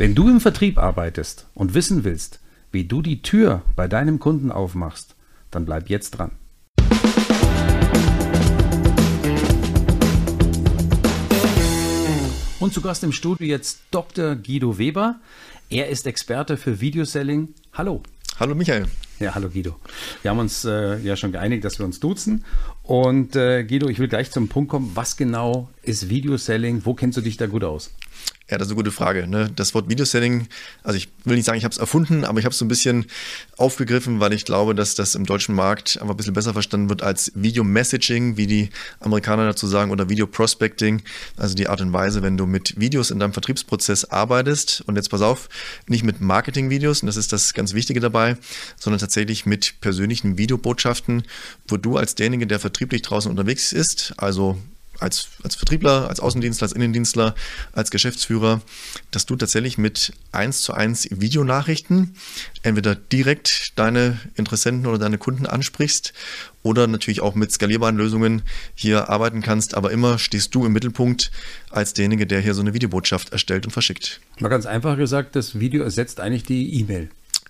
Wenn du im Vertrieb arbeitest und wissen willst, wie du die Tür bei deinem Kunden aufmachst, dann bleib jetzt dran. Und zu Gast im Studio jetzt Dr. Guido Weber. Er ist Experte für Videoselling. Hallo. Hallo Michael. Ja, hallo Guido. Wir haben uns äh, ja schon geeinigt, dass wir uns duzen. Und äh, Guido, ich will gleich zum Punkt kommen. Was genau ist Videoselling? Wo kennst du dich da gut aus? Ja, das ist eine gute Frage. Ne? Das Wort Videoselling, also ich will nicht sagen, ich habe es erfunden, aber ich habe es so ein bisschen aufgegriffen, weil ich glaube, dass das im deutschen Markt einfach ein bisschen besser verstanden wird als Video-Messaging, wie die Amerikaner dazu sagen, oder Video-Prospecting, also die Art und Weise, wenn du mit Videos in deinem Vertriebsprozess arbeitest. Und jetzt pass auf, nicht mit Marketing-Videos, und das ist das ganz Wichtige dabei, sondern tatsächlich mit persönlichen Videobotschaften, wo du als derjenige, der vertrieblich draußen unterwegs ist, also als, als Vertriebler, als Außendienstler, als Innendienstler, als Geschäftsführer, dass du tatsächlich mit 1 zu 1 Videonachrichten entweder direkt deine Interessenten oder deine Kunden ansprichst oder natürlich auch mit skalierbaren Lösungen hier arbeiten kannst, aber immer stehst du im Mittelpunkt als derjenige, der hier so eine Videobotschaft erstellt und verschickt. Mal ganz einfach gesagt, das Video ersetzt eigentlich die E-Mail.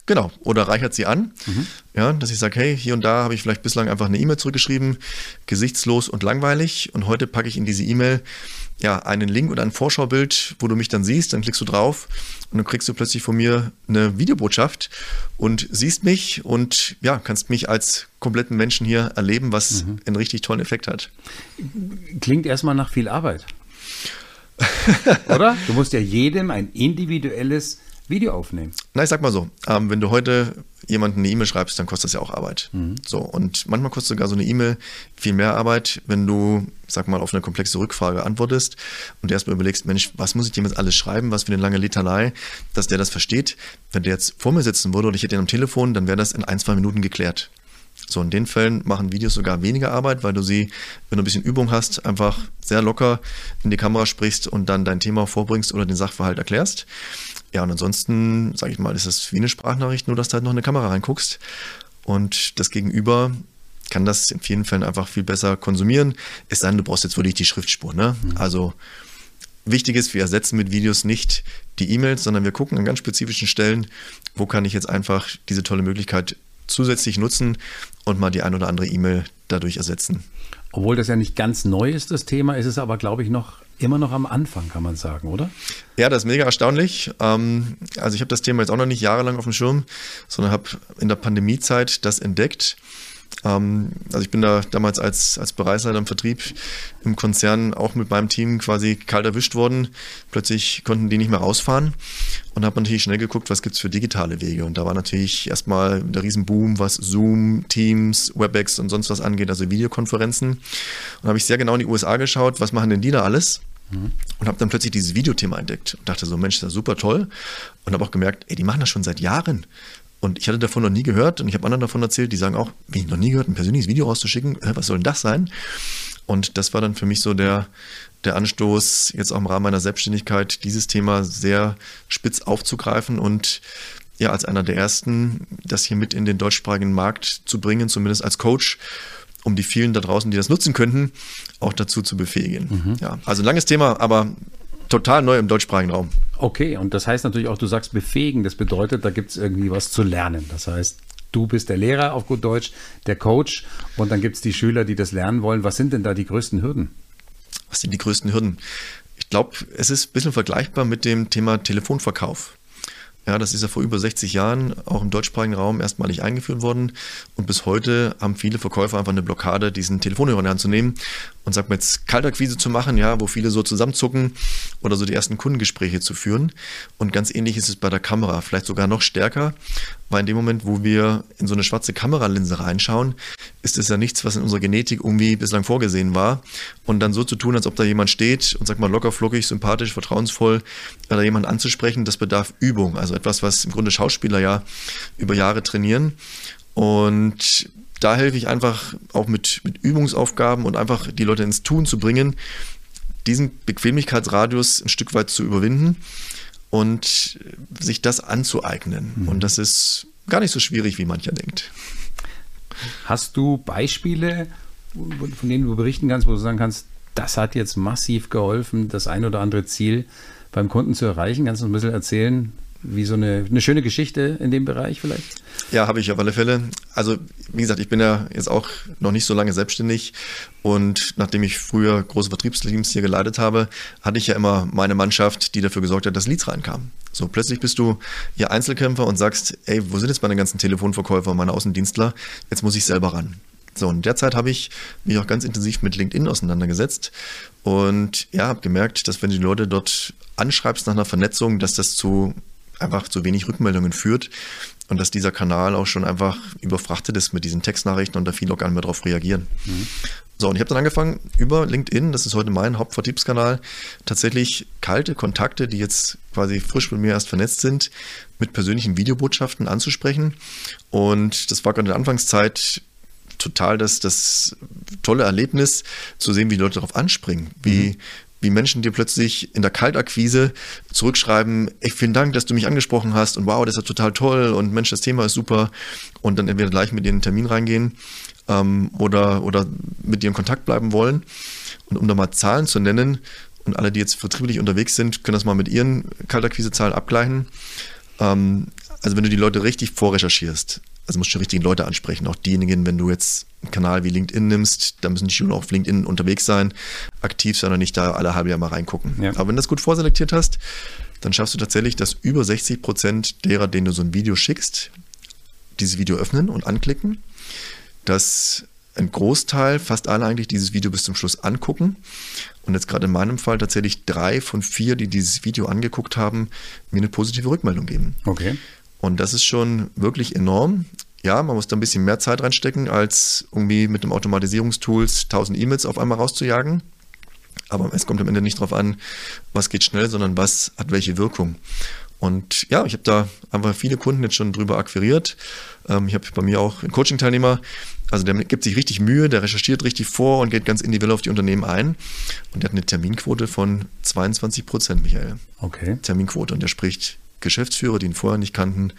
Genau, oder reichert sie an, mhm. ja, dass ich sage, hey, hier und da habe ich vielleicht bislang einfach eine E-Mail zurückgeschrieben, gesichtslos und langweilig und heute packe ich in diese E-Mail ja einen Link oder ein Vorschaubild, wo du mich dann siehst, dann klickst du drauf und dann kriegst du plötzlich von mir eine Videobotschaft und siehst mich und ja, kannst mich als kompletten Menschen hier erleben, was mhm. einen richtig tollen Effekt hat. Klingt erstmal nach viel Arbeit. Oder? Du musst ja jedem ein individuelles Video aufnehmen. Na, ich sag mal so, ähm, wenn du heute jemanden eine E-Mail schreibst, dann kostet das ja auch Arbeit. Mhm. So, und manchmal kostet sogar so eine E-Mail viel mehr Arbeit, wenn du, sag mal, auf eine komplexe Rückfrage antwortest und erstmal überlegst, Mensch, was muss ich dem jetzt alles schreiben, was für eine lange Litanei, dass der das versteht. Wenn der jetzt vor mir sitzen würde oder ich hätte ihn am Telefon, dann wäre das in ein, zwei Minuten geklärt. So, in den Fällen machen Videos sogar weniger Arbeit, weil du sie, wenn du ein bisschen Übung hast, einfach sehr locker in die Kamera sprichst und dann dein Thema vorbringst oder den Sachverhalt erklärst. Ja, und ansonsten, sage ich mal, ist es wie eine Sprachnachricht, nur dass du halt noch in eine Kamera reinguckst. Und das Gegenüber kann das in vielen Fällen einfach viel besser konsumieren. Es sei denn, du brauchst jetzt wirklich die Schriftspur. Ne? Mhm. Also wichtig ist, wir ersetzen mit Videos nicht die E-Mails, sondern wir gucken an ganz spezifischen Stellen, wo kann ich jetzt einfach diese tolle Möglichkeit zusätzlich nutzen und mal die ein oder andere E-Mail dadurch ersetzen. Obwohl das ja nicht ganz neu ist, das Thema, ist es aber, glaube ich, noch immer noch am Anfang, kann man sagen, oder? Ja, das ist mega erstaunlich. Ähm, also ich habe das Thema jetzt auch noch nicht jahrelang auf dem Schirm, sondern habe in der Pandemiezeit das entdeckt. Ähm, also ich bin da damals als, als Bereichsleiter im Vertrieb im Konzern auch mit meinem Team quasi kalt erwischt worden. Plötzlich konnten die nicht mehr rausfahren und habe natürlich schnell geguckt, was gibt es für digitale Wege. Und da war natürlich erstmal der Riesenboom, was Zoom, Teams, WebEx und sonst was angeht, also Videokonferenzen. Und habe ich sehr genau in die USA geschaut, was machen denn die da alles? Mhm. Und habe dann plötzlich dieses Videothema entdeckt und dachte so, Mensch, das ist super toll. Und habe auch gemerkt, ey, die machen das schon seit Jahren. Und ich hatte davon noch nie gehört und ich habe anderen davon erzählt, die sagen auch, wie ich noch nie gehört, ein persönliches Video rauszuschicken, was soll denn das sein? Und das war dann für mich so der, der Anstoß, jetzt auch im Rahmen meiner Selbstständigkeit, dieses Thema sehr spitz aufzugreifen und ja, als einer der ersten, das hier mit in den deutschsprachigen Markt zu bringen, zumindest als Coach, um die vielen da draußen, die das nutzen könnten, auch dazu zu befähigen. Mhm. Ja, also ein langes Thema, aber total neu im deutschsprachigen Raum. Okay, und das heißt natürlich auch, du sagst befähigen. Das bedeutet, da gibt es irgendwie was zu lernen. Das heißt, du bist der Lehrer auf gut Deutsch, der Coach und dann gibt es die Schüler, die das lernen wollen. Was sind denn da die größten Hürden? Was sind die größten Hürden? Ich glaube, es ist ein bisschen vergleichbar mit dem Thema Telefonverkauf. Ja, das ist ja vor über 60 Jahren auch im deutschsprachigen Raum erstmalig eingeführt worden. Und bis heute haben viele Verkäufer einfach eine Blockade, diesen Telefonhörer in zu nehmen und sagt mir jetzt Kaltakquise zu machen, ja, wo viele so zusammenzucken oder so die ersten Kundengespräche zu führen. Und ganz ähnlich ist es bei der Kamera, vielleicht sogar noch stärker, weil in dem Moment, wo wir in so eine schwarze Kameralinse reinschauen, ist es ja nichts, was in unserer Genetik irgendwie bislang vorgesehen war. Und dann so zu tun, als ob da jemand steht und sagt mal locker, flockig, sympathisch, vertrauensvoll, da jemand anzusprechen, das bedarf Übung. Also etwas, was im Grunde Schauspieler ja über Jahre trainieren. Und da helfe ich einfach auch mit, mit Übungsaufgaben und einfach die Leute ins Tun zu bringen, diesen Bequemlichkeitsradius ein Stück weit zu überwinden und sich das anzueignen. Mhm. Und das ist gar nicht so schwierig, wie mancher denkt. Hast du Beispiele, von denen du berichten kannst, wo du sagen kannst, das hat jetzt massiv geholfen, das ein oder andere Ziel beim Kunden zu erreichen? Kannst du ein bisschen erzählen, wie so eine, eine schöne Geschichte in dem Bereich vielleicht? Ja, habe ich auf alle Fälle. Also, wie gesagt, ich bin ja jetzt auch noch nicht so lange selbstständig und nachdem ich früher große Vertriebsteams hier geleitet habe, hatte ich ja immer meine Mannschaft, die dafür gesorgt hat, dass Leads reinkamen. So, plötzlich bist du hier Einzelkämpfer und sagst, ey, wo sind jetzt meine ganzen Telefonverkäufer, meine Außendienstler? Jetzt muss ich selber ran. So, und derzeit habe ich mich auch ganz intensiv mit LinkedIn auseinandergesetzt und ja, habe gemerkt, dass wenn du die Leute dort anschreibst nach einer Vernetzung, dass das zu einfach zu wenig Rückmeldungen führt und dass dieser Kanal auch schon einfach überfrachtet ist mit diesen Textnachrichten und da viele auch gar nicht mehr darauf reagieren. Mhm. So, und ich habe dann angefangen, über LinkedIn, das ist heute mein Hauptvertriebskanal, tatsächlich kalte Kontakte, die jetzt quasi frisch mit mir erst vernetzt sind, mit persönlichen Videobotschaften anzusprechen. Und das war gerade in der Anfangszeit total das, das tolle Erlebnis, zu sehen, wie die Leute darauf anspringen, wie, mhm wie Menschen dir plötzlich in der Kaltakquise zurückschreiben, ey, vielen Dank, dass du mich angesprochen hast und wow, das ist ja total toll und Mensch, das Thema ist super und dann entweder gleich mit dir in den Termin reingehen ähm, oder, oder mit dir in Kontakt bleiben wollen. Und um da mal Zahlen zu nennen, und alle, die jetzt vertrieblich unterwegs sind, können das mal mit ihren Kaltakquise-Zahlen abgleichen. Ähm, also wenn du die Leute richtig vorrecherchierst, also musst du die richtigen Leute ansprechen. Auch diejenigen, wenn du jetzt einen Kanal wie LinkedIn nimmst, dann müssen die schon auf LinkedIn unterwegs sein, aktiv sein und nicht da alle halbe Jahr mal reingucken. Ja. Aber wenn du das gut vorselektiert hast, dann schaffst du tatsächlich, dass über 60 Prozent derer, denen du so ein Video schickst, dieses Video öffnen und anklicken. Dass ein Großteil, fast alle eigentlich, dieses Video bis zum Schluss angucken. Und jetzt gerade in meinem Fall tatsächlich drei von vier, die dieses Video angeguckt haben, mir eine positive Rückmeldung geben. Okay. Und das ist schon wirklich enorm. Ja, man muss da ein bisschen mehr Zeit reinstecken, als irgendwie mit dem Automatisierungstools 1000 E-Mails auf einmal rauszujagen. Aber es kommt am Ende nicht darauf an, was geht schnell, sondern was hat welche Wirkung. Und ja, ich habe da einfach viele Kunden jetzt schon drüber akquiriert. Ähm, ich habe bei mir auch einen Coaching-Teilnehmer, also der gibt sich richtig Mühe, der recherchiert richtig vor und geht ganz individuell auf die Unternehmen ein. Und der hat eine Terminquote von 22 Prozent, Michael. Okay. Terminquote. Und der spricht Geschäftsführer, die ihn vorher nicht kannten,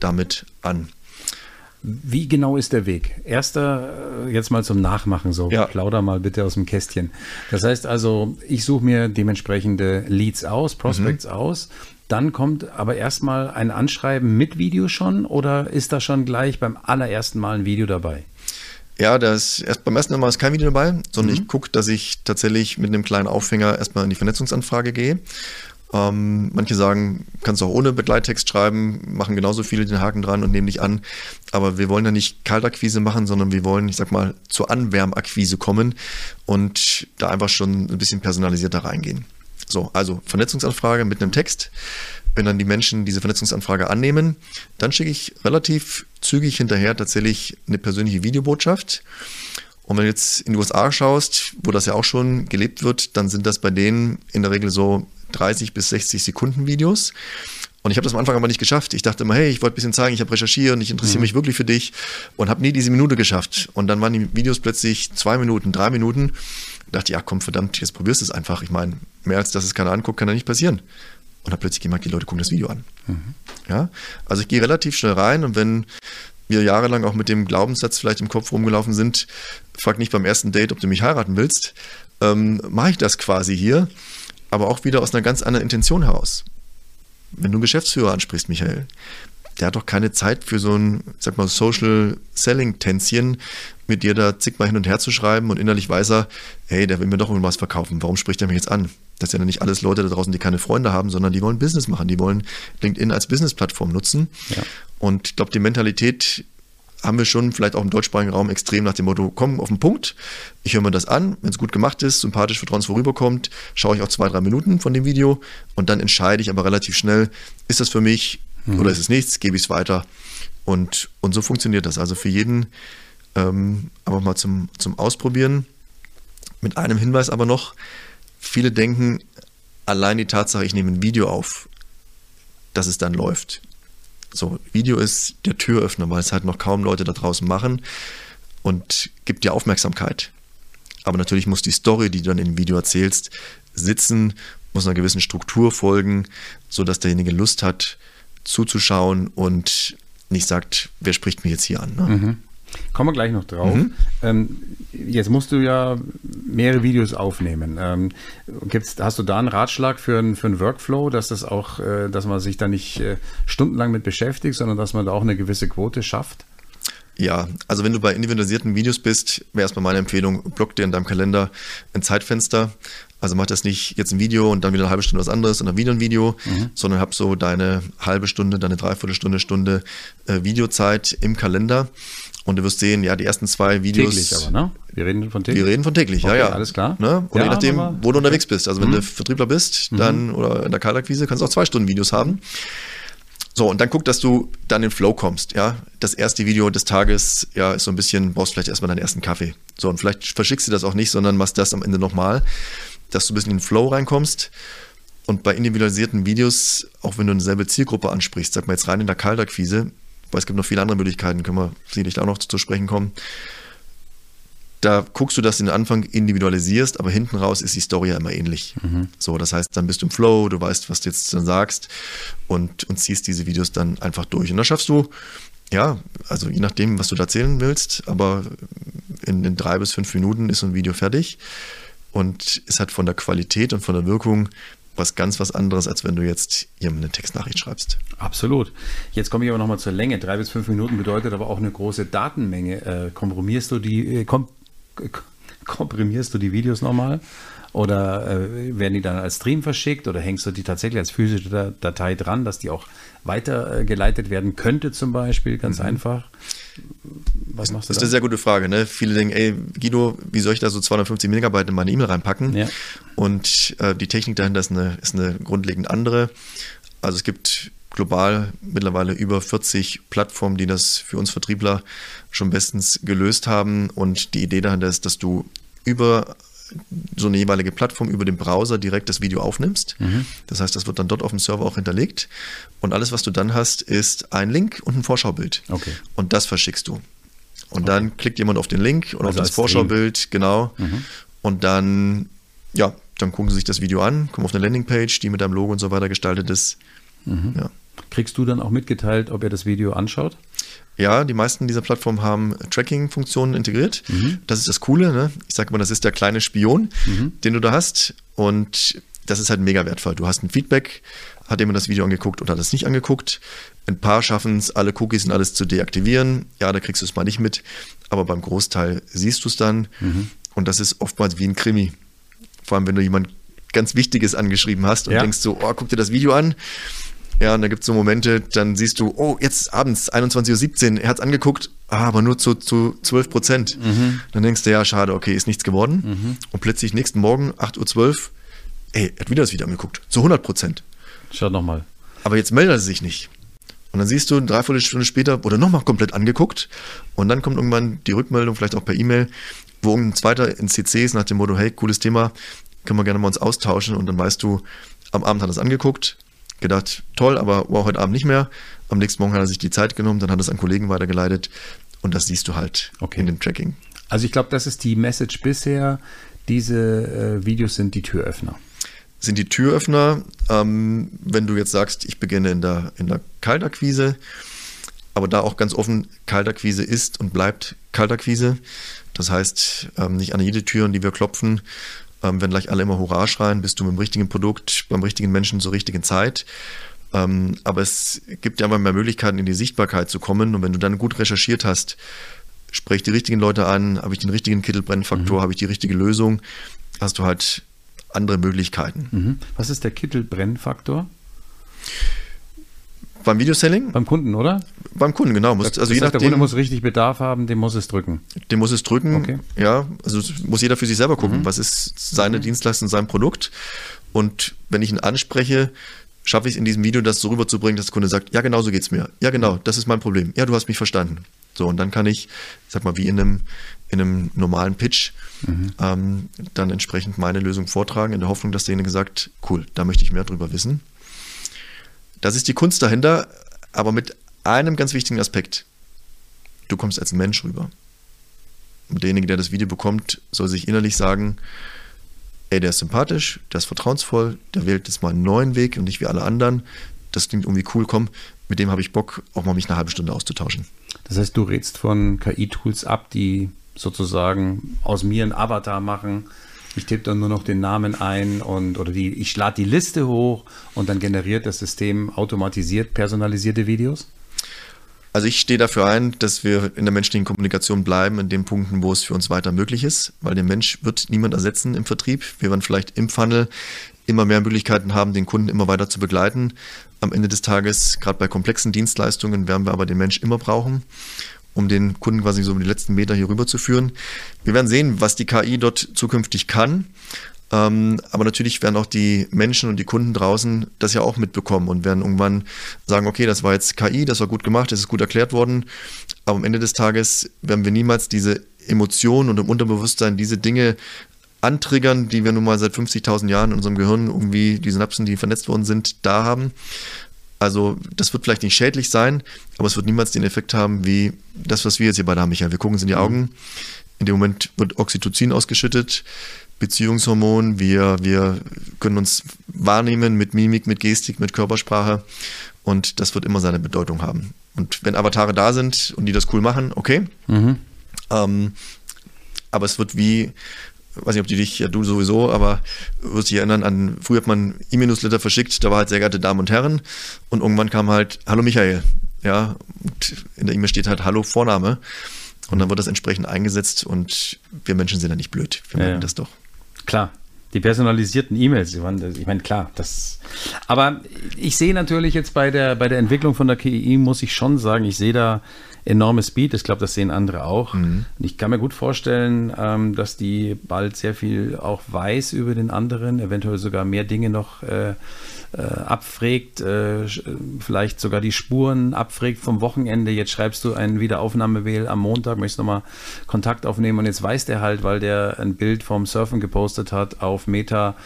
damit an. Wie genau ist der Weg? Erster, äh, jetzt mal zum Nachmachen, so ja. plauder mal bitte aus dem Kästchen. Das heißt also, ich suche mir dementsprechende Leads aus, Prospects mhm. aus. Dann kommt aber erstmal ein Anschreiben mit Video schon oder ist da schon gleich beim allerersten Mal ein Video dabei? Ja, das erst beim ersten Mal ist kein Video dabei, sondern mhm. ich gucke, dass ich tatsächlich mit einem kleinen Aufhänger erstmal in die Vernetzungsanfrage gehe ähm, manche sagen, kannst du auch ohne Begleittext schreiben, machen genauso viele den Haken dran und nehmen dich an. Aber wir wollen ja nicht Kaltakquise machen, sondern wir wollen, ich sag mal, zur Anwärmakquise kommen und da einfach schon ein bisschen personalisierter reingehen. So, also Vernetzungsanfrage mit einem Text. Wenn dann die Menschen diese Vernetzungsanfrage annehmen, dann schicke ich relativ zügig hinterher tatsächlich eine persönliche Videobotschaft. Und wenn du jetzt in die USA schaust, wo das ja auch schon gelebt wird, dann sind das bei denen in der Regel so 30 bis 60 Sekunden Videos. Und ich habe das am Anfang aber nicht geschafft. Ich dachte immer, hey, ich wollte ein bisschen zeigen, ich habe recherchiert und ich interessiere mhm. mich wirklich für dich und habe nie diese Minute geschafft. Und dann waren die Videos plötzlich zwei Minuten, drei Minuten. Ich dachte, ja, komm, verdammt, jetzt probierst du es einfach. Ich meine, mehr als dass es keiner anguckt, kann da nicht passieren. Und habe plötzlich gemerkt, die Leute gucken das Video an. Mhm. Ja, also ich gehe relativ schnell rein und wenn wir jahrelang auch mit dem Glaubenssatz vielleicht im Kopf rumgelaufen sind, frag nicht beim ersten Date, ob du mich heiraten willst, ähm, mache ich das quasi hier aber auch wieder aus einer ganz anderen Intention heraus. Wenn du einen Geschäftsführer ansprichst, Michael, der hat doch keine Zeit für so ein, sag mal, Social Selling Tänzchen, mit dir da zigmal hin und her zu schreiben und innerlich weiß er, hey, der will mir doch irgendwas verkaufen. Warum spricht er mich jetzt an? Das sind ja nicht alles Leute da draußen, die keine Freunde haben, sondern die wollen Business machen. Die wollen LinkedIn als Business-Plattform nutzen. Ja. Und ich glaube, die Mentalität haben wir schon vielleicht auch im deutschsprachigen Raum extrem nach dem Motto, komm auf den Punkt, ich höre mir das an, wenn es gut gemacht ist, sympathisch vertrauens vorüberkommt, schaue ich auch zwei, drei Minuten von dem Video und dann entscheide ich aber relativ schnell, ist das für mich mhm. oder ist es nichts, gebe ich es weiter. Und, und so funktioniert das. Also für jeden ähm, aber mal zum, zum Ausprobieren. Mit einem Hinweis aber noch, viele denken, allein die Tatsache, ich nehme ein Video auf, dass es dann läuft. So, Video ist der Türöffner, weil es halt noch kaum Leute da draußen machen und gibt dir Aufmerksamkeit. Aber natürlich muss die Story, die du dann im Video erzählst, sitzen, muss einer gewissen Struktur folgen, sodass derjenige Lust hat, zuzuschauen und nicht sagt, wer spricht mir jetzt hier an. Ne? Mhm. Kommen wir gleich noch drauf. Mhm. Ähm, jetzt musst du ja mehrere Videos aufnehmen. Ähm, gibt's, hast du da einen Ratschlag für, ein, für einen Workflow, dass das auch, äh, dass man sich da nicht äh, stundenlang mit beschäftigt, sondern dass man da auch eine gewisse Quote schafft? Ja, also wenn du bei individualisierten Videos bist, wäre erstmal meine Empfehlung, block dir in deinem Kalender ein Zeitfenster. Also mach das nicht jetzt ein Video und dann wieder eine halbe Stunde was anderes und dann wieder ein Video, mhm. sondern hab so deine halbe Stunde, deine Dreiviertelstunde, Stunde äh, Videozeit im Kalender. Und du wirst sehen, ja, die ersten zwei Videos. Täglich aber, ne? Wir reden von täglich. Wir reden von täglich, okay, ja, ja. Alles klar. Ne? Und ja, je nachdem, wo du unterwegs bist. Also wenn mhm. du Vertriebler bist, dann mhm. oder in der Kaltakquise, kannst du auch zwei Stunden Videos haben. So, und dann guck, dass du dann in Flow kommst, ja. Das erste Video des Tages, ja, ist so ein bisschen, brauchst vielleicht erstmal deinen ersten Kaffee. So, und vielleicht verschickst du das auch nicht, sondern machst das am Ende nochmal, dass du ein bisschen in den Flow reinkommst. Und bei individualisierten Videos, auch wenn du eine selbe Zielgruppe ansprichst, sag mal jetzt rein in der Kaltakquise, weil es gibt noch viele andere Möglichkeiten, können wir sicherlich auch noch zu sprechen kommen da guckst du, dass du den Anfang individualisierst, aber hinten raus ist die Story ja immer ähnlich. Mhm. So, das heißt, dann bist du im Flow, du weißt, was du jetzt dann sagst und, und ziehst diese Videos dann einfach durch. Und dann schaffst du, ja, also je nachdem, was du da erzählen willst, aber in, in drei bis fünf Minuten ist so ein Video fertig und es hat von der Qualität und von der Wirkung was ganz was anderes, als wenn du jetzt jemandem eine Textnachricht schreibst. Absolut. Jetzt komme ich aber nochmal zur Länge. Drei bis fünf Minuten bedeutet aber auch eine große Datenmenge. Äh, komprimierst du die, äh, kom komprimierst du die Videos nochmal? Oder äh, werden die dann als Stream verschickt oder hängst du die tatsächlich als physische Datei dran, dass die auch weitergeleitet werden könnte zum Beispiel, ganz mhm. einfach? Was machst du Das ist da? eine sehr gute Frage. Ne? Viele denken, ey Guido, wie soll ich da so 250 Megabyte in meine E-Mail reinpacken? Ja. Und äh, die Technik dahinter ist eine, ist eine grundlegend andere. Also es gibt global mittlerweile über 40 Plattformen, die das für uns Vertriebler schon bestens gelöst haben. Und die Idee dahinter ist, dass du über so eine jeweilige Plattform über den Browser direkt das Video aufnimmst. Mhm. Das heißt, das wird dann dort auf dem Server auch hinterlegt. Und alles, was du dann hast, ist ein Link und ein Vorschaubild. Okay. Und das verschickst du. Und okay. dann klickt jemand auf den Link oder also auf das Vorschaubild, Stream. genau. Mhm. Und dann, ja, dann gucken sie sich das Video an, kommen auf eine Landingpage, die mit deinem Logo und so weiter gestaltet ist. Mhm. Ja. Kriegst du dann auch mitgeteilt, ob er das Video anschaut? Ja, die meisten dieser Plattformen haben Tracking-Funktionen integriert. Mhm. Das ist das Coole. Ne? Ich sage immer, das ist der kleine Spion, mhm. den du da hast. Und das ist halt mega wertvoll. Du hast ein Feedback, hat jemand das Video angeguckt oder hat es nicht angeguckt. Ein paar schaffen es, alle Cookies und alles zu deaktivieren. Ja, da kriegst du es mal nicht mit. Aber beim Großteil siehst du es dann. Mhm. Und das ist oftmals wie ein Krimi. Vor allem, wenn du jemand ganz Wichtiges angeschrieben hast und ja. denkst so, oh, guck dir das Video an. Ja, und da gibt es so Momente, dann siehst du, oh, jetzt abends, 21.17 Uhr, er hat es angeguckt, ah, aber nur zu, zu 12 Prozent. Mhm. Dann denkst du, ja, schade, okay, ist nichts geworden. Mhm. Und plötzlich nächsten Morgen, 8.12 Uhr, ey, er hat wieder das Video angeguckt, zu 100 Prozent. Schau nochmal. Aber jetzt meldet er sich nicht. Und dann siehst du eine Dreiviertelstunde später, wurde nochmal komplett angeguckt. Und dann kommt irgendwann die Rückmeldung, vielleicht auch per E-Mail, wo irgendein zweiter in CC ist nach dem Motto, hey, cooles Thema, können wir gerne mal uns austauschen. Und dann weißt du, am Abend hat er es angeguckt, gedacht, toll, aber wow, heute Abend nicht mehr. Am nächsten Morgen hat er sich die Zeit genommen, dann hat er es an Kollegen weitergeleitet und das siehst du halt okay. in dem Tracking. Also ich glaube, das ist die Message bisher. Diese äh, Videos sind die Türöffner. Sind die Türöffner, ähm, wenn du jetzt sagst, ich beginne in der, in der Kaltakquise, aber da auch ganz offen, Kaltakquise ist und bleibt Kaltakquise. Das heißt, ähm, nicht an jede Tür, an die wir klopfen, ähm, wenn gleich alle immer Hurra schreien, bist du mit dem richtigen Produkt, beim richtigen Menschen zur richtigen Zeit. Ähm, aber es gibt ja immer mehr Möglichkeiten, in die Sichtbarkeit zu kommen. Und wenn du dann gut recherchiert hast, sprich die richtigen Leute an, habe ich den richtigen Kittelbrennfaktor, mhm. habe ich die richtige Lösung, hast du halt andere Möglichkeiten. Mhm. Was ist der Kittelbrennfaktor? Beim Videoselling? Beim Kunden, oder? Beim Kunden, genau. Muss, also je nachdem, der Kunde muss richtig Bedarf haben, dem muss es drücken. Dem muss es drücken, okay. ja. Also muss jeder für sich selber gucken, mhm. was ist seine mhm. Dienstleistung, sein Produkt. Und wenn ich ihn anspreche, schaffe ich es in diesem Video, das so rüberzubringen, dass der Kunde sagt, ja, genau so geht es mir. Ja, genau, das ist mein Problem. Ja, du hast mich verstanden. So, und dann kann ich, sag mal, wie in einem, in einem normalen Pitch, mhm. ähm, dann entsprechend meine Lösung vortragen, in der Hoffnung, dass derjenige sagt, cool, da möchte ich mehr drüber wissen. Das ist die Kunst dahinter, aber mit einem ganz wichtigen Aspekt. Du kommst als Mensch rüber. Und derjenige, der das Video bekommt, soll sich innerlich sagen, ey, der ist sympathisch, der ist vertrauensvoll, der wählt jetzt mal einen neuen Weg und nicht wie alle anderen. Das klingt irgendwie cool, komm, mit dem habe ich Bock, auch mal mich eine halbe Stunde auszutauschen. Das heißt, du redest von KI-Tools ab, die sozusagen aus mir ein Avatar machen. Ich tippe dann nur noch den Namen ein und oder die, ich lade die Liste hoch und dann generiert das System automatisiert personalisierte Videos? Also ich stehe dafür ein, dass wir in der menschlichen Kommunikation bleiben, in den Punkten, wo es für uns weiter möglich ist, weil der Mensch wird niemand ersetzen im Vertrieb. Wir werden vielleicht im Funnel immer mehr Möglichkeiten haben, den Kunden immer weiter zu begleiten. Am Ende des Tages, gerade bei komplexen Dienstleistungen, werden wir aber den Mensch immer brauchen, um den Kunden quasi so um die letzten Meter hier rüber zu führen. Wir werden sehen, was die KI dort zukünftig kann. Ähm, aber natürlich werden auch die Menschen und die Kunden draußen das ja auch mitbekommen und werden irgendwann sagen, okay, das war jetzt KI, das war gut gemacht, das ist gut erklärt worden. Aber am Ende des Tages werden wir niemals diese Emotionen und im Unterbewusstsein diese Dinge antriggern, die wir nun mal seit 50.000 Jahren in unserem Gehirn irgendwie, die Synapsen, die vernetzt worden sind, da haben. Also das wird vielleicht nicht schädlich sein, aber es wird niemals den Effekt haben wie das, was wir jetzt hier beide haben, Michael. Wir gucken uns in die mhm. Augen. In dem Moment wird Oxytocin ausgeschüttet. Beziehungshormon, wir, wir können uns wahrnehmen mit Mimik, mit Gestik, mit Körpersprache und das wird immer seine Bedeutung haben. Und wenn Avatare da sind und die das cool machen, okay. Mhm. Ähm, aber es wird wie, weiß nicht, ob die dich, ja du sowieso, aber wirst dich erinnern an, früher hat man E-Newsletter verschickt, da war halt sehr geehrte Damen und Herren und irgendwann kam halt, hallo Michael, ja, und in der E-Mail steht halt Hallo Vorname und dann wird das entsprechend eingesetzt und wir Menschen sind ja nicht blöd, wir merken ja. das doch. Klar, die personalisierten E-Mails, ich meine, klar, das. Aber ich sehe natürlich jetzt bei der, bei der Entwicklung von der KI, muss ich schon sagen, ich sehe da enorme Speed. Ich glaube, das sehen andere auch. Mhm. Und ich kann mir gut vorstellen, ähm, dass die bald sehr viel auch weiß über den anderen, eventuell sogar mehr Dinge noch äh, äh, abfragt, äh, vielleicht sogar die Spuren abfragt vom Wochenende. Jetzt schreibst du einen Wiederaufnahmewähl am Montag, möchtest nochmal Kontakt aufnehmen und jetzt weiß der halt, weil der ein Bild vom Surfen gepostet hat auf Meta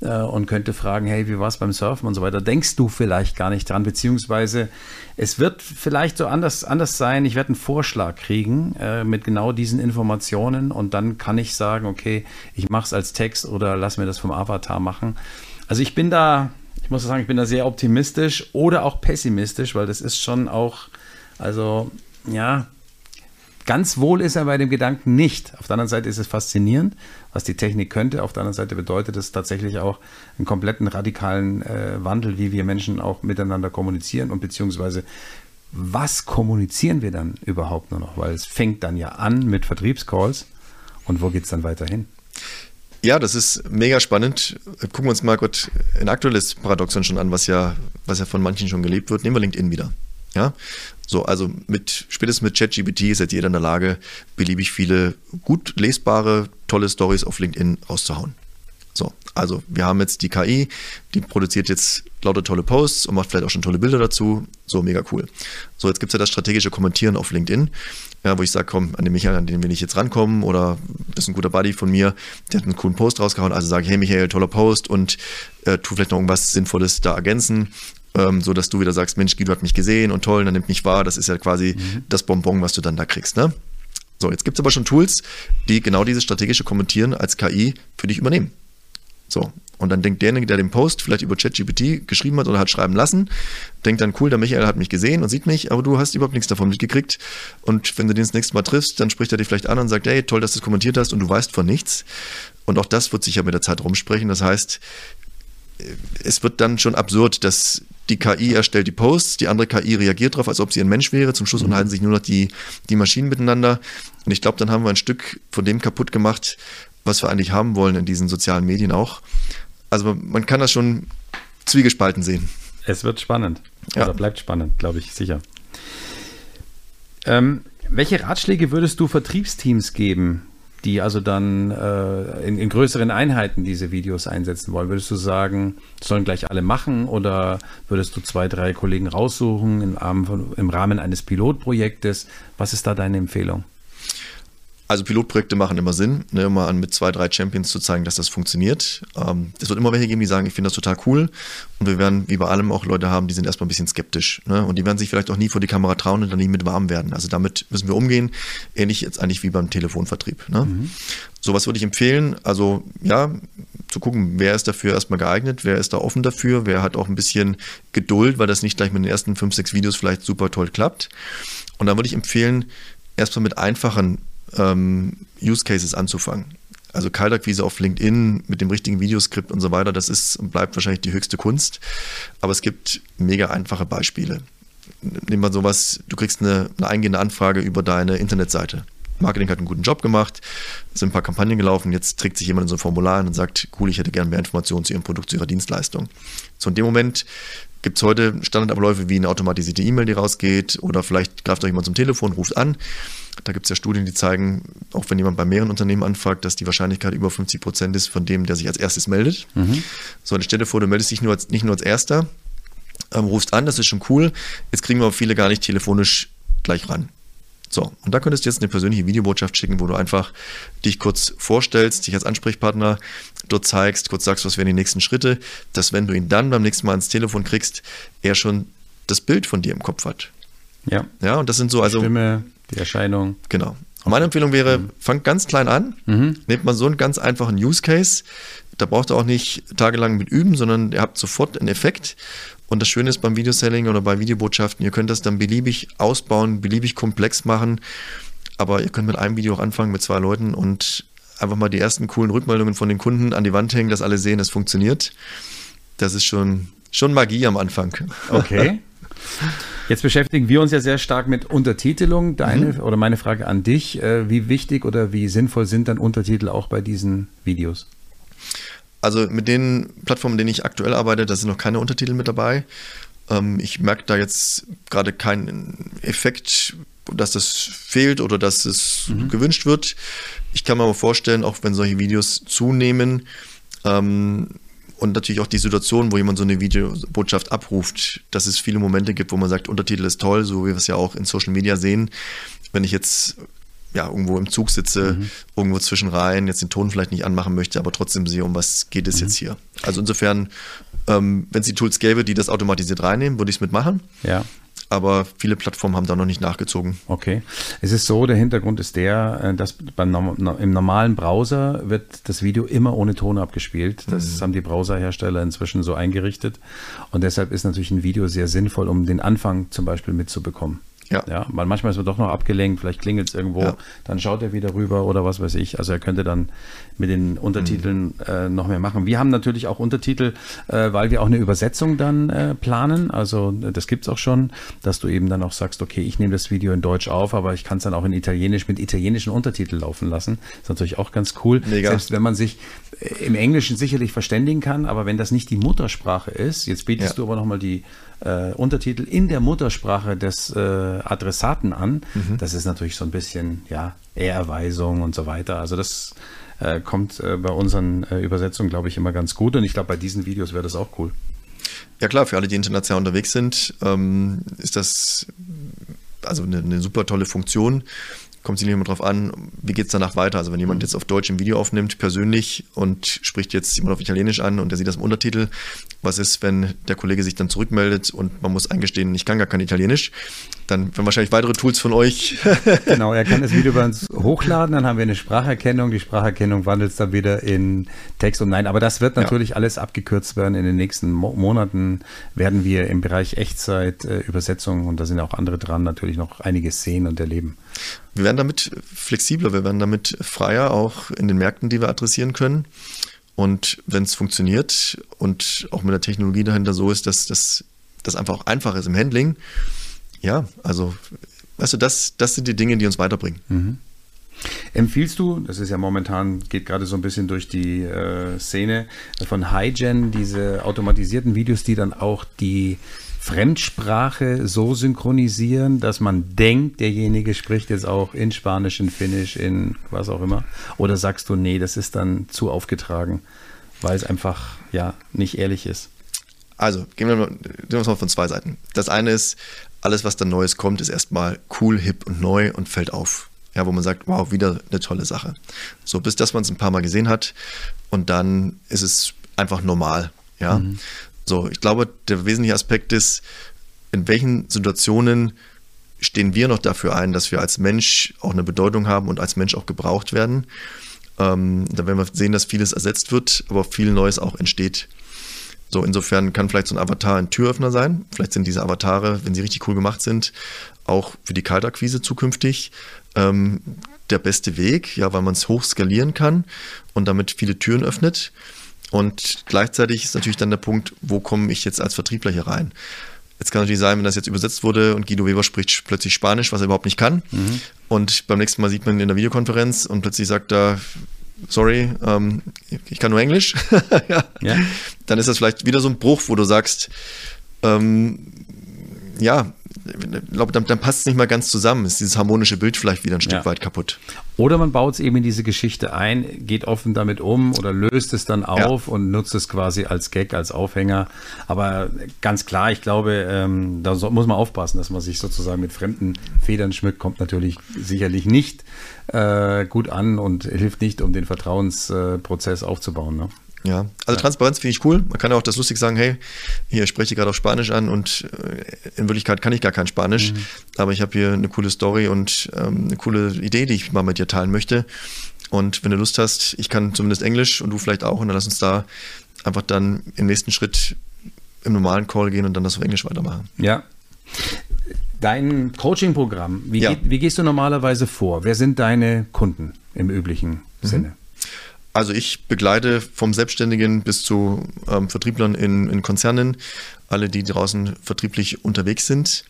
äh, und könnte fragen, hey, wie war es beim Surfen und so weiter. Denkst du vielleicht gar nicht dran, beziehungsweise es wird vielleicht so anders, anders sein. Ich werde einen Vorschlag kriegen äh, mit genau diesen Informationen und dann kann ich sagen, okay, ich mache es als Text oder lass mir das vom Avatar machen. Also ich bin da, ich muss sagen, ich bin da sehr optimistisch oder auch pessimistisch, weil das ist schon auch, also ja, ganz wohl ist er bei dem Gedanken nicht. Auf der anderen Seite ist es faszinierend, was die Technik könnte. Auf der anderen Seite bedeutet es tatsächlich auch einen kompletten radikalen äh, Wandel, wie wir Menschen auch miteinander kommunizieren und beziehungsweise was kommunizieren wir dann überhaupt nur noch? Weil es fängt dann ja an mit Vertriebscalls und wo geht es dann weiter hin? Ja, das ist mega spannend. Gucken wir uns mal Gott ein aktuelles Paradoxon schon an, was ja, was ja von manchen schon gelebt wird. Nehmen wir LinkedIn wieder. Ja, so, also mit, spätestens mit ChatGPT ist jetzt jeder in der Lage, beliebig viele gut lesbare, tolle Stories auf LinkedIn rauszuhauen. So, also wir haben jetzt die KI, die produziert jetzt lauter tolle Posts und macht vielleicht auch schon tolle Bilder dazu. So, mega cool. So, jetzt gibt es ja das strategische Kommentieren auf LinkedIn ja, wo ich sage, komm, an den Michael, an den will ich jetzt rankommen oder das ist ein guter Buddy von mir, der hat einen coolen Post rausgehauen, also sage hey Michael, toller Post und äh, tu vielleicht noch irgendwas Sinnvolles da ergänzen, ähm, so dass du wieder sagst, Mensch, Guido hat mich gesehen und toll, dann nimmt mich wahr, das ist ja quasi mhm. das Bonbon, was du dann da kriegst, ne? So, jetzt gibt es aber schon Tools, die genau dieses strategische Kommentieren als KI für dich übernehmen. So, und dann denkt derjenige, der den Post vielleicht über ChatGPT geschrieben hat oder hat schreiben lassen, denkt dann, cool, der Michael hat mich gesehen und sieht mich, aber du hast überhaupt nichts davon mitgekriegt. Und wenn du den das nächste Mal triffst, dann spricht er dich vielleicht an und sagt, hey, toll, dass du es kommentiert hast und du weißt von nichts. Und auch das wird sich ja mit der Zeit rumsprechen. Das heißt, es wird dann schon absurd, dass die KI erstellt die Posts, die andere KI reagiert darauf, als ob sie ein Mensch wäre. Zum Schluss mhm. unterhalten sich nur noch die, die Maschinen miteinander. Und ich glaube, dann haben wir ein Stück von dem kaputt gemacht, was wir eigentlich haben wollen in diesen sozialen Medien auch. Also man kann das schon zwiegespalten sehen. Es wird spannend. Ja. Oder bleibt spannend, glaube ich, sicher. Ähm, welche Ratschläge würdest du Vertriebsteams geben, die also dann äh, in, in, größeren Einheiten diese Videos einsetzen wollen? Würdest du sagen, sollen gleich alle machen oder würdest du zwei, drei Kollegen raussuchen im im Rahmen eines Pilotprojektes? Was ist da deine Empfehlung? Also Pilotprojekte machen immer Sinn, ne, mal mit zwei, drei Champions zu zeigen, dass das funktioniert. Ähm, es wird immer welche geben, die sagen, ich finde das total cool. Und wir werden, wie bei allem, auch Leute haben, die sind erstmal ein bisschen skeptisch. Ne? Und die werden sich vielleicht auch nie vor die Kamera trauen und dann nie mit warm werden. Also damit müssen wir umgehen. Ähnlich jetzt eigentlich wie beim Telefonvertrieb. Ne? Mhm. So was würde ich empfehlen. Also ja, zu gucken, wer ist dafür erstmal geeignet, wer ist da offen dafür, wer hat auch ein bisschen Geduld, weil das nicht gleich mit den ersten fünf, sechs Videos vielleicht super toll klappt. Und dann würde ich empfehlen, erstmal mit einfachen ähm, Use Cases anzufangen. Also Kaltakquise auf LinkedIn mit dem richtigen Videoskript und so weiter, das ist und bleibt wahrscheinlich die höchste Kunst. Aber es gibt mega einfache Beispiele. Nehmen wir sowas, du kriegst eine, eine eingehende Anfrage über deine Internetseite. Marketing hat einen guten Job gemacht, sind ein paar Kampagnen gelaufen, jetzt trägt sich jemand in so ein Formular und sagt, cool, ich hätte gerne mehr Informationen zu Ihrem Produkt, zu Ihrer Dienstleistung. So in dem Moment gibt es heute Standardabläufe wie eine automatisierte E-Mail, die rausgeht oder vielleicht greift euch jemand zum Telefon, ruft an. Da gibt es ja Studien, die zeigen, auch wenn jemand bei mehreren Unternehmen anfragt, dass die Wahrscheinlichkeit über 50 Prozent ist von dem, der sich als erstes meldet. Mhm. So, stell dir vor, du meldest dich nur als, nicht nur als erster, ähm, rufst an, das ist schon cool. Jetzt kriegen wir auch viele gar nicht telefonisch gleich ran. So, und da könntest du jetzt eine persönliche Videobotschaft schicken, wo du einfach dich kurz vorstellst, dich als Ansprechpartner dort zeigst, kurz sagst, was wären die nächsten Schritte, dass wenn du ihn dann beim nächsten Mal ans Telefon kriegst, er schon das Bild von dir im Kopf hat. Ja. Ja, und das sind so also. Stimme, die Erscheinung. Genau. Und meine Empfehlung wäre, mhm. fangt ganz klein an, mhm. nehmt mal so einen ganz einfachen Use Case. Da braucht ihr auch nicht tagelang mit üben, sondern ihr habt sofort einen Effekt und das Schöne ist beim Videoselling oder bei Videobotschaften, ihr könnt das dann beliebig ausbauen, beliebig komplex machen. Aber ihr könnt mit einem Video auch anfangen mit zwei Leuten und einfach mal die ersten coolen Rückmeldungen von den Kunden an die Wand hängen, dass alle sehen, es funktioniert. Das ist schon, schon Magie am Anfang. Okay. Jetzt beschäftigen wir uns ja sehr stark mit Untertitelung. Deine mhm. oder meine Frage an dich: äh, Wie wichtig oder wie sinnvoll sind dann Untertitel auch bei diesen Videos? Also mit den Plattformen, denen ich aktuell arbeite, da sind noch keine Untertitel mit dabei. Ähm, ich merke da jetzt gerade keinen Effekt, dass das fehlt oder dass es mhm. gewünscht wird. Ich kann mir aber vorstellen, auch wenn solche Videos zunehmen ähm, und natürlich auch die Situation, wo jemand so eine Videobotschaft abruft, dass es viele Momente gibt, wo man sagt, Untertitel ist toll, so wie wir es ja auch in Social Media sehen. Wenn ich jetzt ja, irgendwo im Zug sitze, mhm. irgendwo zwischen Reihen, jetzt den Ton vielleicht nicht anmachen möchte, aber trotzdem sehe, um was geht es mhm. jetzt hier. Also insofern, ähm, wenn es die Tools gäbe, die das automatisiert reinnehmen, würde ich es mitmachen. Ja. Aber viele Plattformen haben da noch nicht nachgezogen. Okay. Es ist so, der Hintergrund ist der, äh, dass beim, im normalen Browser wird das Video immer ohne Ton abgespielt. Das mhm. haben die Browserhersteller inzwischen so eingerichtet. Und deshalb ist natürlich ein Video sehr sinnvoll, um den Anfang zum Beispiel mitzubekommen. Ja. ja. Weil manchmal ist man doch noch abgelenkt, vielleicht klingelt es irgendwo, ja. dann schaut er wieder rüber oder was weiß ich. Also er könnte dann mit den Untertiteln mhm. äh, noch mehr machen. Wir haben natürlich auch Untertitel, äh, weil wir auch eine Übersetzung dann äh, planen. Also das gibt es auch schon, dass du eben dann auch sagst, okay, ich nehme das Video in Deutsch auf, aber ich kann es dann auch in Italienisch mit italienischen Untertiteln laufen lassen. Das ist natürlich auch ganz cool. Mega. Selbst wenn man sich äh, im Englischen sicherlich verständigen kann, aber wenn das nicht die Muttersprache ist, jetzt bietest ja. du aber nochmal die äh, Untertitel in der Muttersprache des äh, Adressaten an. Mhm. Das ist natürlich so ein bisschen, ja, Ehrerweisung und so weiter. Also das äh, kommt äh, bei unseren äh, Übersetzungen, glaube ich, immer ganz gut. Und ich glaube, bei diesen Videos wäre das auch cool. Ja klar, für alle, die international unterwegs sind, ähm, ist das also eine, eine super tolle Funktion kommt es nicht immer darauf an, wie geht es danach weiter. Also wenn jemand mhm. jetzt auf Deutsch ein Video aufnimmt, persönlich und spricht jetzt jemand auf Italienisch an und der sieht das im Untertitel, was ist, wenn der Kollege sich dann zurückmeldet und man muss eingestehen, ich kann gar kein Italienisch, dann werden wahrscheinlich weitere Tools von euch. genau, er kann das Video bei uns hochladen, dann haben wir eine Spracherkennung, die Spracherkennung wandelt es dann wieder in Text und nein, aber das wird natürlich ja. alles abgekürzt werden. In den nächsten Mo Monaten werden wir im Bereich Echtzeit, äh, Übersetzung und da sind auch andere dran, natürlich noch einiges sehen und erleben. Wir werden damit flexibler, wir werden damit freier, auch in den Märkten, die wir adressieren können. Und wenn es funktioniert und auch mit der Technologie dahinter so ist, dass das einfach auch einfach ist im Handling, ja, also, weißt du, das, das sind die Dinge, die uns weiterbringen. Mhm. Empfiehlst du, das ist ja momentan, geht gerade so ein bisschen durch die äh, Szene von HiGen, diese automatisierten Videos, die dann auch die Fremdsprache so synchronisieren, dass man denkt, derjenige spricht jetzt auch in Spanisch, in Finnisch, in was auch immer? Oder sagst du, nee, das ist dann zu aufgetragen, weil es einfach ja nicht ehrlich ist? Also, gehen wir mal, gehen wir mal von zwei Seiten. Das eine ist, alles, was da Neues kommt, ist erstmal cool, hip und neu und fällt auf. ja, wo man sagt, wow, wieder eine tolle Sache. So, bis dass man es ein paar Mal gesehen hat und dann ist es einfach normal, ja. Mhm. So, ich glaube, der wesentliche Aspekt ist, in welchen Situationen stehen wir noch dafür ein, dass wir als Mensch auch eine Bedeutung haben und als Mensch auch gebraucht werden. Ähm, da werden wir sehen, dass vieles ersetzt wird, aber viel Neues auch entsteht. So, insofern kann vielleicht so ein Avatar ein Türöffner sein. Vielleicht sind diese Avatare, wenn sie richtig cool gemacht sind, auch für die Kaltakquise zukünftig ähm, der beste Weg, ja, weil man es hoch skalieren kann und damit viele Türen öffnet. Und gleichzeitig ist natürlich dann der Punkt, wo komme ich jetzt als Vertriebler hier rein? Jetzt kann natürlich sein, wenn das jetzt übersetzt wurde und Guido Weber spricht plötzlich Spanisch, was er überhaupt nicht kann. Mhm. Und beim nächsten Mal sieht man ihn in der Videokonferenz und plötzlich sagt er, sorry, ähm, ich kann nur Englisch, ja. ja. dann ist das vielleicht wieder so ein Bruch, wo du sagst, ähm, ja, ich glaube, dann, dann passt es nicht mal ganz zusammen. Ist dieses harmonische Bild vielleicht wieder ein Stück ja. weit kaputt. Oder man baut es eben in diese Geschichte ein, geht offen damit um oder löst es dann auf ja. und nutzt es quasi als Gag, als Aufhänger. Aber ganz klar, ich glaube, ähm, da muss man aufpassen, dass man sich sozusagen mit fremden Federn schmückt, kommt natürlich sicherlich nicht äh, gut an und hilft nicht, um den Vertrauensprozess äh, aufzubauen. Ne? Ja, also Transparenz finde ich cool. Man kann auch das lustig sagen, hey, hier ich spreche gerade auf Spanisch an und äh, in Wirklichkeit kann ich gar kein Spanisch, mhm. aber ich habe hier eine coole Story und ähm, eine coole Idee, die ich mal mit dir teilen möchte. Und wenn du Lust hast, ich kann zumindest Englisch und du vielleicht auch und dann lass uns da einfach dann im nächsten Schritt im normalen Call gehen und dann das auf Englisch weitermachen. Ja. Dein Coaching-Programm, wie, ja. wie, gehst du normalerweise vor? Wer sind deine Kunden im üblichen mhm. Sinne? Also ich begleite vom Selbstständigen bis zu ähm, Vertrieblern in, in Konzernen, alle, die draußen vertrieblich unterwegs sind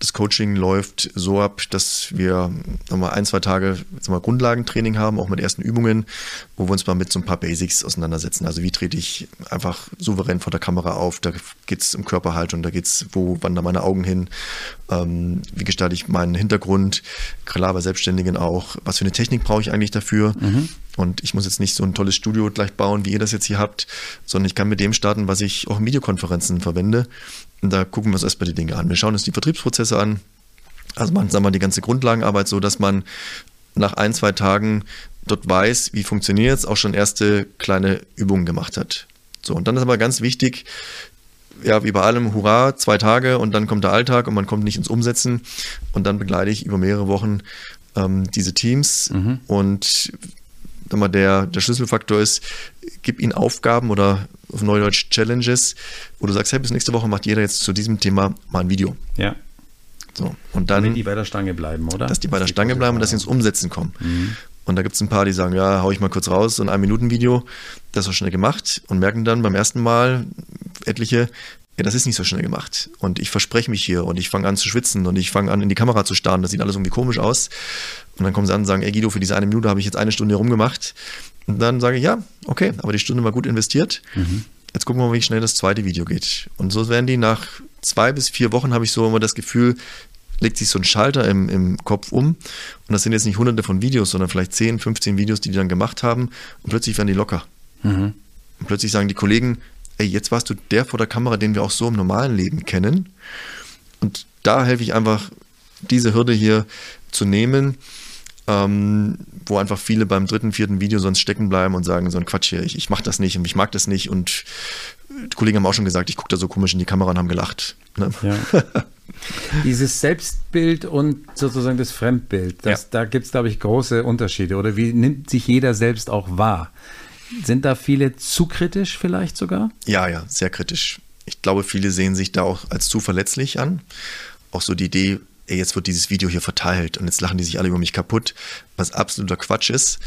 das Coaching läuft so ab, dass wir mal ein, zwei Tage mal, Grundlagentraining haben, auch mit ersten Übungen, wo wir uns mal mit so ein paar Basics auseinandersetzen. Also wie trete ich einfach souverän vor der Kamera auf, da geht es um Körperhaltung, da geht es, wo wandern meine Augen hin, ähm, wie gestalte ich meinen Hintergrund, klar bei Selbstständigen auch, was für eine Technik brauche ich eigentlich dafür. Mhm. Und ich muss jetzt nicht so ein tolles Studio gleich bauen, wie ihr das jetzt hier habt, sondern ich kann mit dem starten, was ich auch in Videokonferenzen verwende. Und da gucken wir uns erstmal die Dinge an. Wir schauen uns die Vertriebsprozesse an. Also machen wir, die ganze Grundlagenarbeit so, dass man nach ein, zwei Tagen dort weiß, wie funktioniert es, auch schon erste kleine Übungen gemacht hat. So, und dann ist aber ganz wichtig, ja, wie bei allem, hurra, zwei Tage und dann kommt der Alltag und man kommt nicht ins Umsetzen. Und dann begleite ich über mehrere Wochen ähm, diese Teams mhm. und mal, der, der Schlüsselfaktor ist, gib ihnen Aufgaben oder auf Neudeutsch Challenges, wo du sagst, hey, bis nächste Woche macht jeder jetzt zu diesem Thema mal ein Video. Ja. So, und dann, Damit die bei der Stange bleiben, oder? Dass die bei der Stange bleiben und dass sie ins Umsetzen kommen. Mhm. Und da gibt es ein paar, die sagen, ja, hau ich mal kurz raus, so ein Ein-Minuten-Video, das ist schnell gemacht und merken dann beim ersten Mal etliche, ja, das ist nicht so schnell gemacht. Und ich verspreche mich hier und ich fange an zu schwitzen und ich fange an, in die Kamera zu starren. Das sieht alles irgendwie komisch aus. Und dann kommen sie an und sagen, ey Guido, für diese eine Minute habe ich jetzt eine Stunde rumgemacht. Und dann sage ich, ja, okay, aber die Stunde war gut investiert. Mhm. Jetzt gucken wir mal, wie schnell das zweite Video geht. Und so werden die nach zwei bis vier Wochen, habe ich so immer das Gefühl, legt sich so ein Schalter im, im Kopf um. Und das sind jetzt nicht hunderte von Videos, sondern vielleicht 10, 15 Videos, die die dann gemacht haben. Und plötzlich werden die locker. Mhm. Und plötzlich sagen die Kollegen, ey, jetzt warst du der vor der Kamera, den wir auch so im normalen Leben kennen. Und da helfe ich einfach, diese Hürde hier zu nehmen ähm, wo einfach viele beim dritten, vierten Video sonst stecken bleiben und sagen, so ein Quatsch hier, ich, ich mache das nicht und ich mag das nicht und die Kollegen haben auch schon gesagt, ich gucke da so komisch in die Kamera und haben gelacht. Ne? Ja. Dieses Selbstbild und sozusagen das Fremdbild, das, ja. da gibt es, glaube ich, große Unterschiede. Oder wie nimmt sich jeder selbst auch wahr? Sind da viele zu kritisch vielleicht sogar? Ja, ja, sehr kritisch. Ich glaube, viele sehen sich da auch als zu verletzlich an. Auch so die Idee, ey, jetzt wird dieses Video hier verteilt und jetzt lachen die sich alle über mich kaputt, was absoluter Quatsch ist.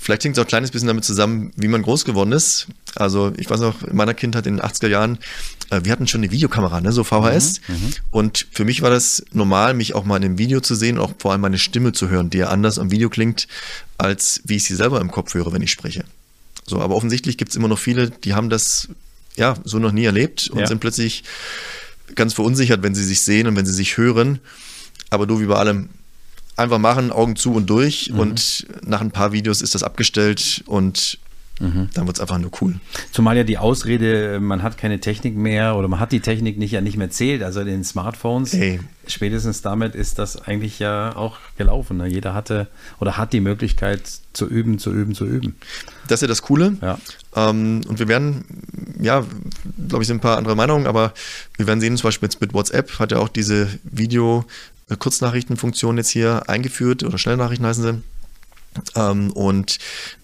Vielleicht hängt es auch ein kleines bisschen damit zusammen, wie man groß geworden ist. Also ich weiß noch, in meiner Kindheit in den 80er Jahren, äh, wir hatten schon eine Videokamera, ne, so VHS. Mhm, mhm, und für mich war das normal, mich auch mal in einem Video zu sehen, auch vor allem meine Stimme zu hören, die ja anders am Video klingt, als wie ich sie selber im Kopf höre, wenn ich spreche. So, aber offensichtlich gibt es immer noch viele, die haben das ja so noch nie erlebt und ja. sind plötzlich ganz verunsichert, wenn sie sich sehen und wenn sie sich hören. Aber du wie bei allem, einfach machen, Augen zu und durch. Mhm. Und nach ein paar Videos ist das abgestellt und Mhm. Dann wird es einfach nur cool. Zumal ja die Ausrede, man hat keine Technik mehr oder man hat die Technik nicht ja nicht mehr zählt, also in den Smartphones. Ey. Spätestens damit ist das eigentlich ja auch gelaufen. Ne? Jeder hatte oder hat die Möglichkeit zu üben, zu üben, zu üben. Das ist ja das Coole. Ja. Ähm, und wir werden, ja, glaube ich, sind ein paar andere Meinungen, aber wir werden sehen, zum Beispiel jetzt mit WhatsApp hat ja auch diese Video-Kurznachrichtenfunktion jetzt hier eingeführt oder Schnellnachrichten heißen sie. Ähm, und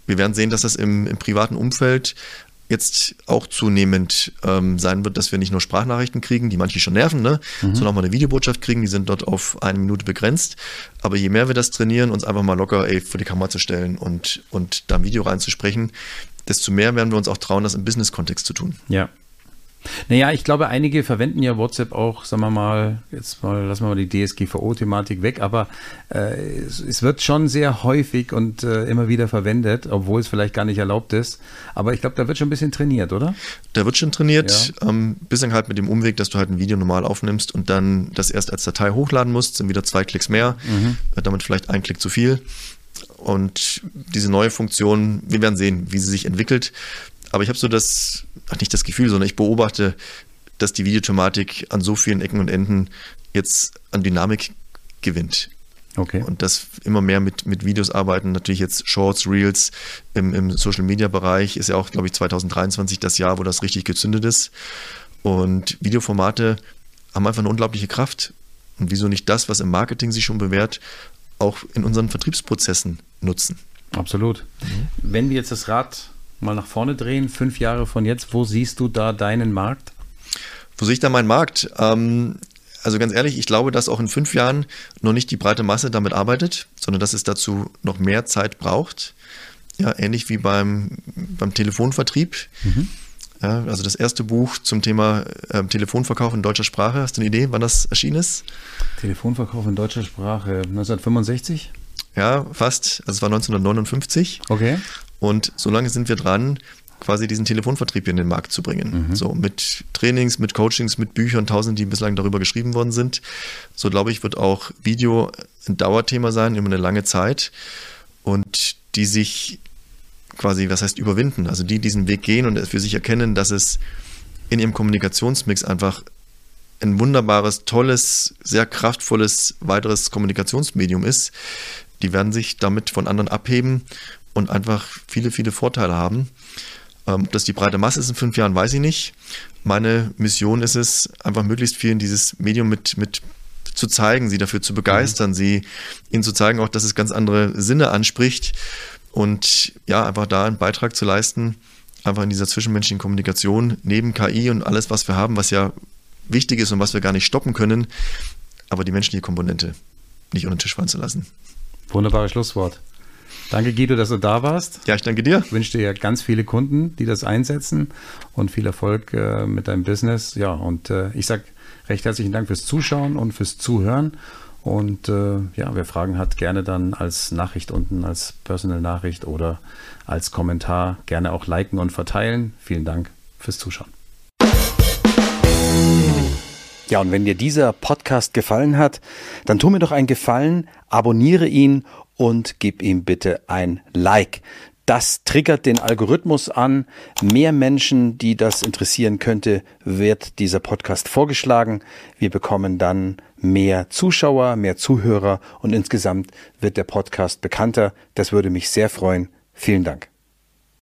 wir werden sehen, dass das im, im privaten Umfeld jetzt auch zunehmend ähm, sein wird, dass wir nicht nur Sprachnachrichten kriegen, die manche schon nerven, ne? Mhm. sondern auch mal eine Videobotschaft kriegen, die sind dort auf eine Minute begrenzt. Aber je mehr wir das trainieren, uns einfach mal locker ey, vor die Kamera zu stellen und, und da ein Video reinzusprechen, desto mehr werden wir uns auch trauen, das im Business-Kontext zu tun. Ja, naja, ich glaube, einige verwenden ja WhatsApp auch, sagen wir mal, jetzt mal, lassen wir mal die DSGVO-Thematik weg, aber äh, es, es, wird schon sehr häufig und äh, immer wieder verwendet, obwohl es vielleicht gar nicht erlaubt ist. Aber ich glaube, da wird schon ein bisschen trainiert, oder? Da wird schon trainiert, ja. ähm, bislang halt mit dem Umweg, dass du halt ein Video normal aufnimmst und dann das erst als Datei hochladen musst, sind wieder zwei Klicks mehr, mhm. äh, damit vielleicht ein Klick zu viel. Und diese neue Funktion, wir werden sehen, wie sie sich entwickelt. Aber ich habe so das, nicht das Gefühl, sondern ich beobachte, dass die Videothematik an so vielen Ecken und Enden jetzt an Dynamik gewinnt. Okay. Und dass immer mehr mit, mit Videos arbeiten, natürlich jetzt Shorts, Reels im, im Social Media Bereich ist ja auch, glaube ich, 2023 das Jahr, wo das richtig gezündet ist. Und Videoformate haben einfach eine unglaubliche Kraft. Und wieso nicht das, was im Marketing sich schon bewährt, auch in unseren Vertriebsprozessen nutzen? Absolut. Mhm. Wenn wir jetzt das Rad mal nach vorne drehen, fünf Jahre von jetzt, wo siehst du da deinen Markt? Wo sehe ich da meinen Markt? Ähm, also ganz ehrlich, ich glaube, dass auch in fünf Jahren noch nicht die breite Masse damit arbeitet, sondern dass es dazu noch mehr Zeit braucht. Ja, ähnlich wie beim, beim Telefonvertrieb. Mhm. Ja, also das erste Buch zum Thema äh, Telefonverkauf in deutscher Sprache. Hast du eine Idee, wann das erschienen ist? Telefonverkauf in deutscher Sprache 1965? Ja, fast. Also es war 1959. Okay. Und so lange sind wir dran, quasi diesen Telefonvertrieb in den Markt zu bringen. Mhm. So mit Trainings, mit Coachings, mit Büchern, tausend, die bislang darüber geschrieben worden sind. So glaube ich, wird auch Video ein Dauerthema sein, über eine lange Zeit. Und die sich quasi, was heißt überwinden? Also die diesen Weg gehen und für sich erkennen, dass es in ihrem Kommunikationsmix einfach ein wunderbares, tolles, sehr kraftvolles weiteres Kommunikationsmedium ist. Die werden sich damit von anderen abheben und einfach viele, viele Vorteile haben. Ähm, ob das die breite Masse ist in fünf Jahren, weiß ich nicht. Meine Mission ist es, einfach möglichst vielen dieses Medium mit, mit zu zeigen, sie dafür zu begeistern, mhm. sie ihnen zu zeigen, auch dass es ganz andere Sinne anspricht und ja, einfach da einen Beitrag zu leisten, einfach in dieser zwischenmenschlichen Kommunikation, neben KI und alles, was wir haben, was ja wichtig ist und was wir gar nicht stoppen können, aber die menschliche Komponente nicht unter den Tisch fallen zu lassen. Wunderbares Schlusswort. Danke, Guido, dass du da warst. Ja, ich danke dir. Ich wünsche dir ganz viele Kunden, die das einsetzen und viel Erfolg äh, mit deinem Business. Ja, und äh, ich sage recht herzlichen Dank fürs Zuschauen und fürs Zuhören. Und äh, ja, wer Fragen hat, gerne dann als Nachricht unten, als Personal-Nachricht oder als Kommentar gerne auch liken und verteilen. Vielen Dank fürs Zuschauen. Ja, und wenn dir dieser Podcast gefallen hat, dann tu mir doch einen Gefallen, abonniere ihn und gib ihm bitte ein Like. Das triggert den Algorithmus an. Mehr Menschen, die das interessieren könnte, wird dieser Podcast vorgeschlagen. Wir bekommen dann mehr Zuschauer, mehr Zuhörer und insgesamt wird der Podcast bekannter. Das würde mich sehr freuen. Vielen Dank.